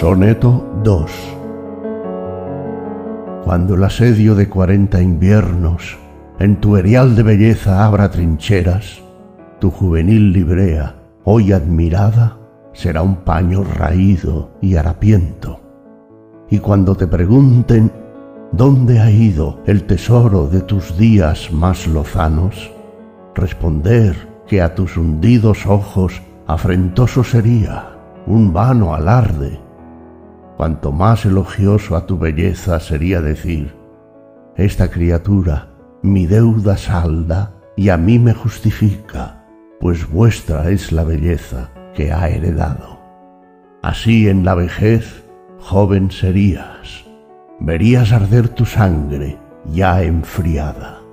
Soneto 2 Cuando el asedio de cuarenta inviernos en tu erial de belleza abra trincheras, tu juvenil librea, hoy admirada, será un paño raído y harapiento. Y cuando te pregunten dónde ha ido el tesoro de tus días más lozanos, responder que a tus hundidos ojos afrentoso sería un vano alarde. Cuanto más elogioso a tu belleza sería decir, esta criatura mi deuda salda y a mí me justifica, pues vuestra es la belleza que ha heredado. Así en la vejez joven serías, verías arder tu sangre ya enfriada.